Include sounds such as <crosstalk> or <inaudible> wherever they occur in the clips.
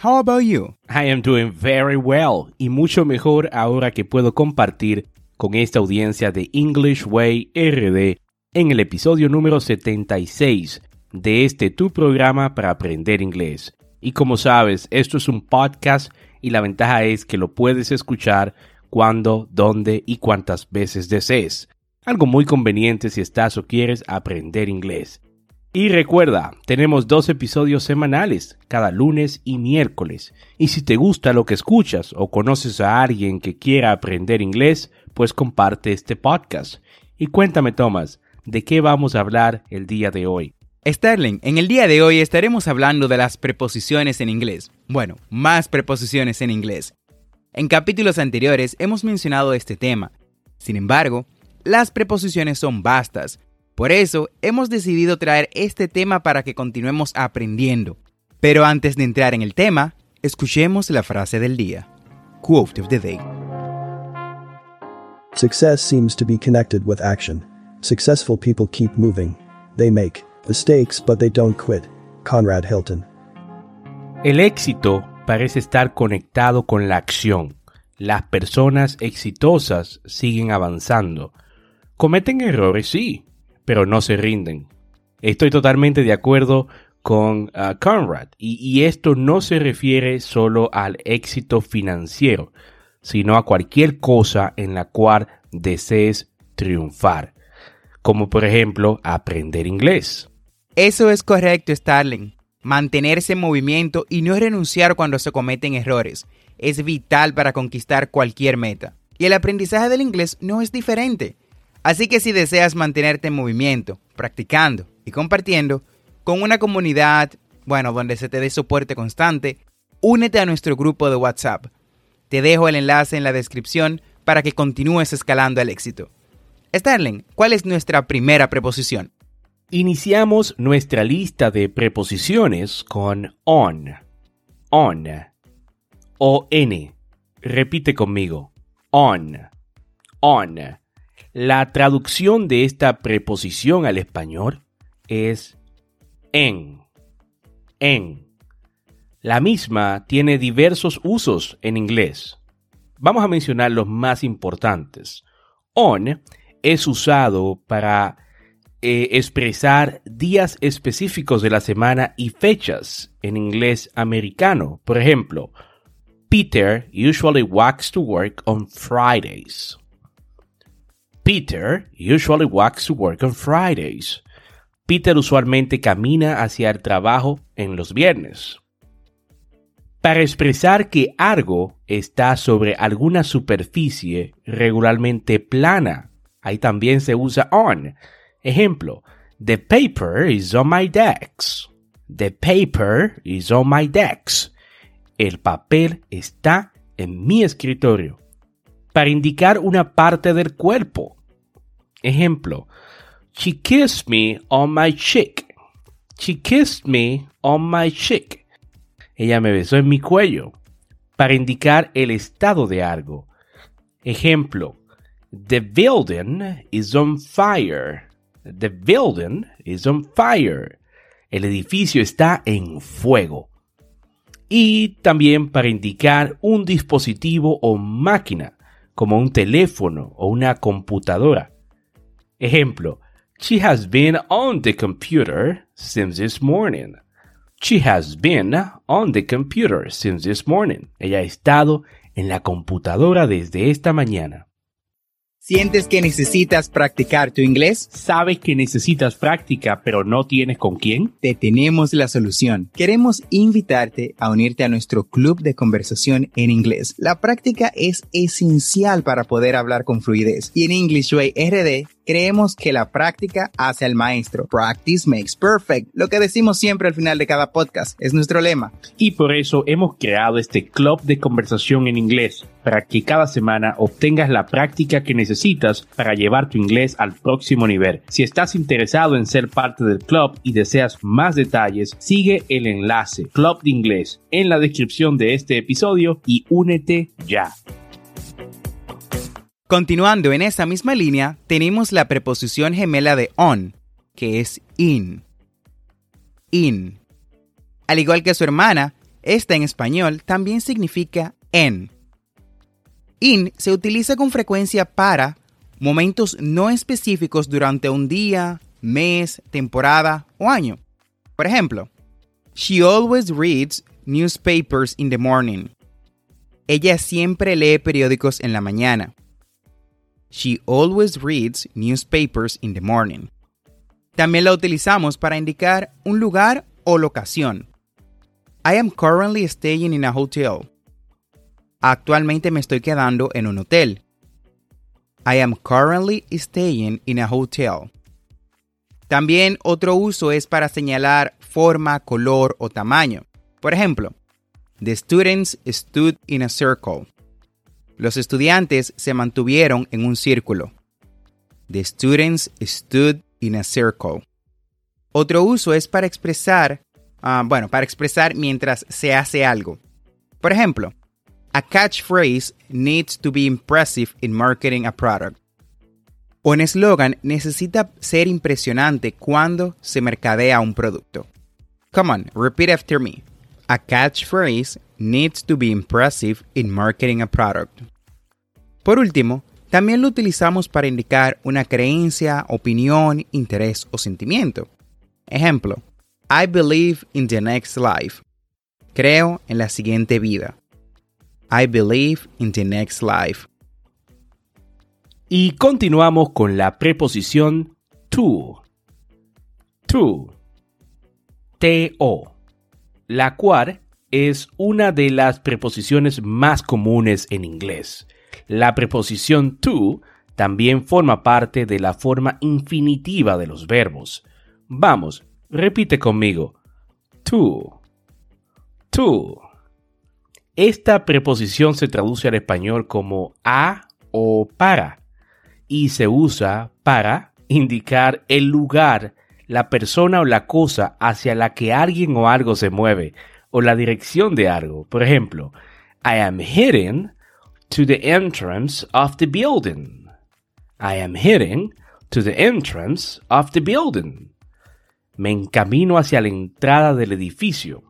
How about you? I am doing very well y mucho mejor ahora que puedo compartir con esta audiencia de English Way RD en el episodio número 76 de este tu programa para aprender inglés. Y como sabes, esto es un podcast y la ventaja es que lo puedes escuchar cuando, dónde y cuántas veces desees. Algo muy conveniente si estás o quieres aprender inglés. Y recuerda, tenemos dos episodios semanales, cada lunes y miércoles. Y si te gusta lo que escuchas o conoces a alguien que quiera aprender inglés, pues comparte este podcast. Y cuéntame, Thomas, ¿de qué vamos a hablar el día de hoy? Sterling, en el día de hoy estaremos hablando de las preposiciones en inglés. Bueno, más preposiciones en inglés. En capítulos anteriores hemos mencionado este tema. Sin embargo, las preposiciones son vastas por eso hemos decidido traer este tema para que continuemos aprendiendo. Pero antes de entrar en el tema, escuchemos la frase del día. Quote of the day. Success seems to be connected with action. Successful people keep moving. They make mistakes, but they don't quit. Conrad Hilton. El éxito parece estar conectado con la acción. Las personas exitosas siguen avanzando. Cometen errores, sí, pero no se rinden. Estoy totalmente de acuerdo con uh, Conrad y, esto no se refiere solo al éxito financiero, sino a cualquier cosa en la cual desees triunfar, como por ejemplo aprender inglés. Eso es correcto, Starling. Mantenerse en movimiento y no renunciar cuando se cometen errores es vital para conquistar cualquier meta. Y el aprendizaje del inglés no es diferente. Así que si deseas mantenerte en movimiento, practicando y compartiendo con una comunidad, bueno, donde se te dé soporte constante, únete a nuestro grupo de WhatsApp. Te dejo el enlace en la descripción para que continúes escalando al éxito. Starling, ¿cuál es nuestra primera preposición? Iniciamos nuestra lista de preposiciones con on. On. O-N. Repite conmigo. On. On. La traducción de esta preposición al español es en. En. La misma tiene diversos usos en inglés. Vamos a mencionar los más importantes. On es usado para eh, expresar días específicos de la semana y fechas en inglés americano. Por ejemplo, Peter usually walks to work on Fridays. Peter usually walks to work on Fridays. Peter usualmente camina hacia el trabajo en los viernes. Para expresar que algo está sobre alguna superficie regularmente plana, ahí también se usa on. Ejemplo, The paper is on my desk. The paper is on my desk. El papel está en mi escritorio. Para indicar una parte del cuerpo. Ejemplo, she kissed me on my cheek. She kissed me on my cheek. Ella me besó en mi cuello para indicar el estado de algo. Ejemplo, the building is on fire. The building is on fire. El edificio está en fuego. Y también para indicar un dispositivo o máquina, como un teléfono o una computadora. Ejemplo, She has been on the computer since this morning. She has been on the computer since this morning. Ella ha estado en la computadora desde esta mañana. ¿Sientes que necesitas practicar tu inglés? ¿Sabes que necesitas práctica pero no tienes con quién? Te tenemos la solución. Queremos invitarte a unirte a nuestro club de conversación en inglés. La práctica es esencial para poder hablar con fluidez. Y en English Way RD creemos que la práctica hace al maestro. Practice makes perfect. Lo que decimos siempre al final de cada podcast es nuestro lema. Y por eso hemos creado este club de conversación en inglés, para que cada semana obtengas la práctica que necesitas para llevar tu inglés al próximo nivel. Si estás interesado en ser parte del club y deseas más detalles, sigue el enlace Club de Inglés en la descripción de este episodio y únete ya. Continuando en esa misma línea, tenemos la preposición gemela de on, que es in. In. Al igual que su hermana, esta en español también significa en. In se utiliza con frecuencia para momentos no específicos durante un día, mes, temporada o año. Por ejemplo, She always reads newspapers in the morning. Ella siempre lee periódicos en la mañana. She always reads newspapers in the morning. También la utilizamos para indicar un lugar o locación. I am currently staying in a hotel. Actualmente me estoy quedando en un hotel. I am currently staying in a hotel. También otro uso es para señalar forma, color o tamaño. Por ejemplo, the students stood in a circle. Los estudiantes se mantuvieron en un círculo. The students stood in a circle. Otro uso es para expresar, ah, bueno, para expresar mientras se hace algo. Por ejemplo, a catchphrase needs to be impressive in marketing a product. Un eslogan necesita ser impresionante cuando se mercadea un producto. Come on, repeat after me. A catchphrase needs to be impressive in marketing a product. Por último, también lo utilizamos para indicar una creencia, opinión, interés o sentimiento. Ejemplo, I believe in the next life. Creo en la siguiente vida. I believe in the next life. Y continuamos con la preposición to. To. T-O. La cual es una de las preposiciones más comunes en inglés. La preposición to también forma parte de la forma infinitiva de los verbos. Vamos, repite conmigo. To. To. Esta preposición se traduce al español como a o para y se usa para indicar el lugar, la persona o la cosa hacia la que alguien o algo se mueve o la dirección de algo. Por ejemplo, I am heading to the entrance of the building. I am heading to the entrance of the building. Me encamino hacia la entrada del edificio.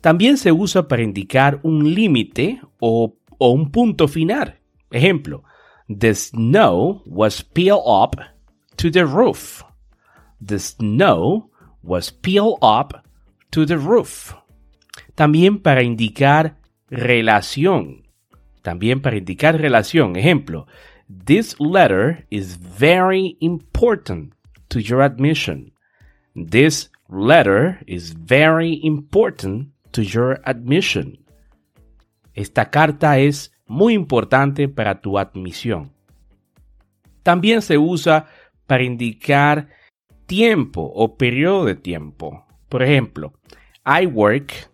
También se usa para indicar un límite o, o un punto final. Ejemplo, the snow was peeled up to the roof. The snow was peeled up to the roof. También para indicar relación. También para indicar relación. Ejemplo, this letter is very important to your admission. This letter is very important to your admission. Esta carta es muy importante para tu admisión. También se usa para indicar tiempo o periodo de tiempo. Por ejemplo, I work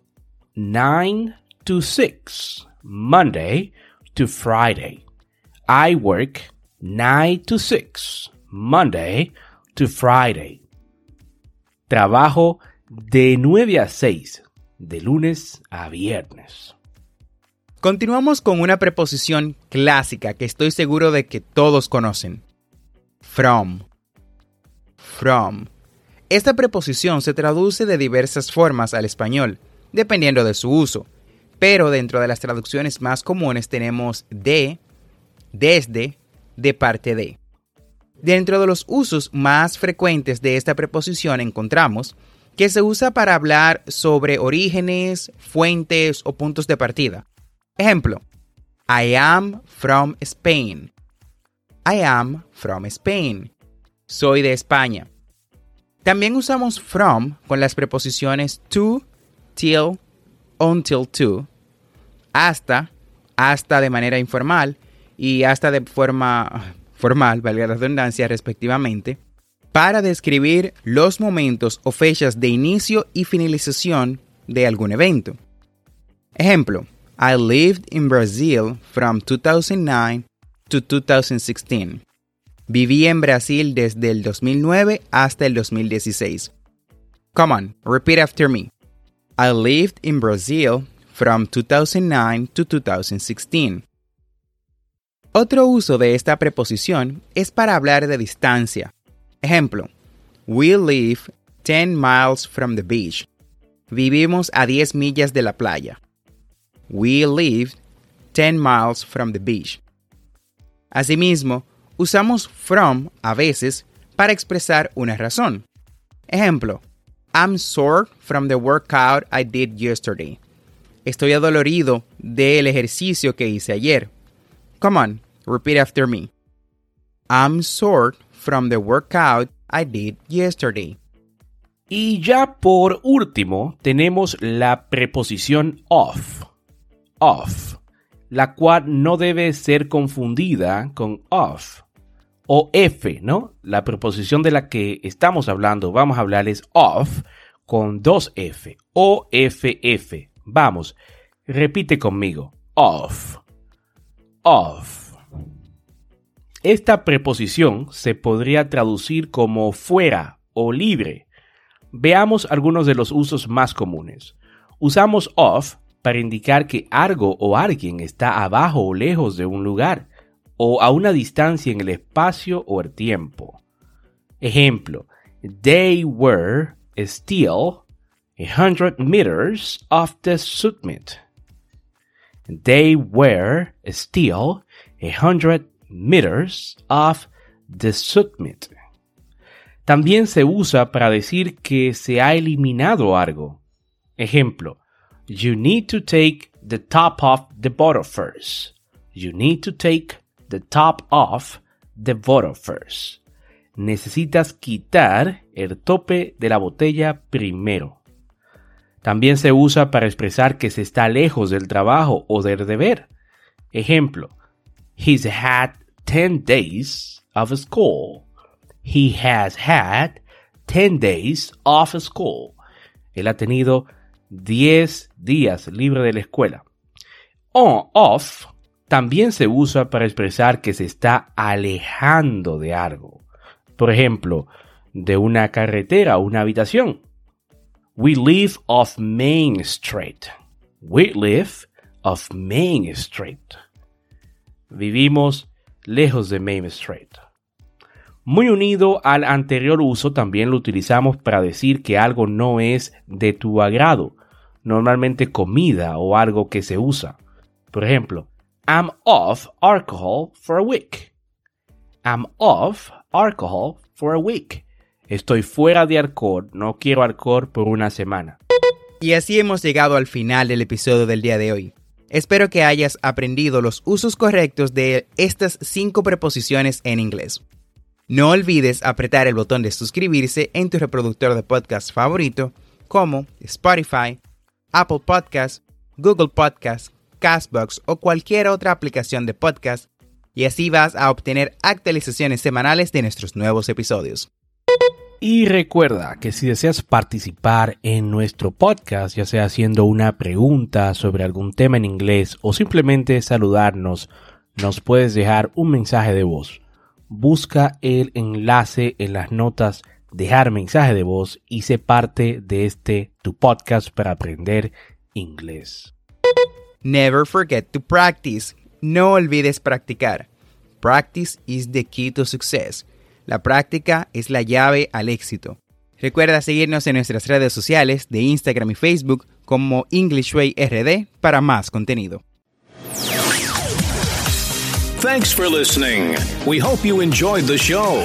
9 to 6, Monday to Friday. I work 9 to 6, Monday to Friday. Trabajo de 9 a 6, de lunes a viernes. Continuamos con una preposición clásica que estoy seguro de que todos conocen. From. from. Esta preposición se traduce de diversas formas al español, dependiendo de su uso, pero dentro de las traducciones más comunes tenemos de, desde, de parte de. Dentro de los usos más frecuentes de esta preposición encontramos que se usa para hablar sobre orígenes, fuentes o puntos de partida. Ejemplo, I am from Spain. I am from Spain. Soy de España. También usamos from con las preposiciones to, till, until to, hasta, hasta de manera informal y hasta de forma <laughs> formal, valga la redundancia, respectivamente, para describir los momentos o fechas de inicio y finalización de algún evento. Ejemplo, I lived in Brazil from 2009 to 2016. Viví en Brasil desde el 2009 hasta el 2016. Come on, repeat after me. I lived in Brazil from 2009 to 2016. Otro uso de esta preposición es para hablar de distancia, Ejemplo, we live 10 miles from the beach. Vivimos a 10 millas de la playa. We live 10 miles from the beach. Asimismo, usamos from a veces para expresar una razón. Ejemplo, I'm sore from the workout I did yesterday. Estoy adolorido del ejercicio que hice ayer. Come on, repeat after me. I'm sore from the workout I did yesterday. Y ya por último tenemos la preposición of. Of, la cual no debe ser confundida con of o f, ¿no? La preposición de la que estamos hablando, vamos a hablar es of con dos f o ff. Vamos, repite conmigo. Of. Of. Esta preposición se podría traducir como fuera o libre. Veamos algunos de los usos más comunes. Usamos off para indicar que algo o alguien está abajo o lejos de un lugar, o a una distancia en el espacio o el tiempo. Ejemplo, they were still a hundred meters off the summit. They were still a hundred meters of the summit. También se usa para decir que se ha eliminado algo. Ejemplo, you need to take the top off the bottle first. You need to take the top off the bottle first. Necesitas quitar el tope de la botella primero. También se usa para expresar que se está lejos del trabajo o del deber. Ejemplo, He's had 10 days of school. He has had 10 days of school. Él ha tenido 10 días libre de la escuela. On, off también se usa para expresar que se está alejando de algo. Por ejemplo, de una carretera o una habitación. We live off Main Street. We live off Main Street. Vivimos lejos de Main Street. Muy unido al anterior uso, también lo utilizamos para decir que algo no es de tu agrado, normalmente comida o algo que se usa. Por ejemplo, I'm off alcohol for a week. I'm off alcohol for a week. Estoy fuera de alcohol, no quiero alcohol por una semana. Y así hemos llegado al final del episodio del día de hoy. Espero que hayas aprendido los usos correctos de estas cinco preposiciones en inglés. No olvides apretar el botón de suscribirse en tu reproductor de podcast favorito como Spotify, Apple Podcasts, Google Podcasts, Castbox o cualquier otra aplicación de podcast y así vas a obtener actualizaciones semanales de nuestros nuevos episodios. Y recuerda que si deseas participar en nuestro podcast, ya sea haciendo una pregunta sobre algún tema en inglés o simplemente saludarnos, nos puedes dejar un mensaje de voz. Busca el enlace en las notas, dejar mensaje de voz y sé parte de este tu podcast para aprender inglés. Never forget to practice. No olvides practicar. Practice is the key to success. La práctica es la llave al éxito. Recuerda seguirnos en nuestras redes sociales de Instagram y Facebook como EnglishWay RD para más contenido. Thanks for listening. We hope you enjoyed the show.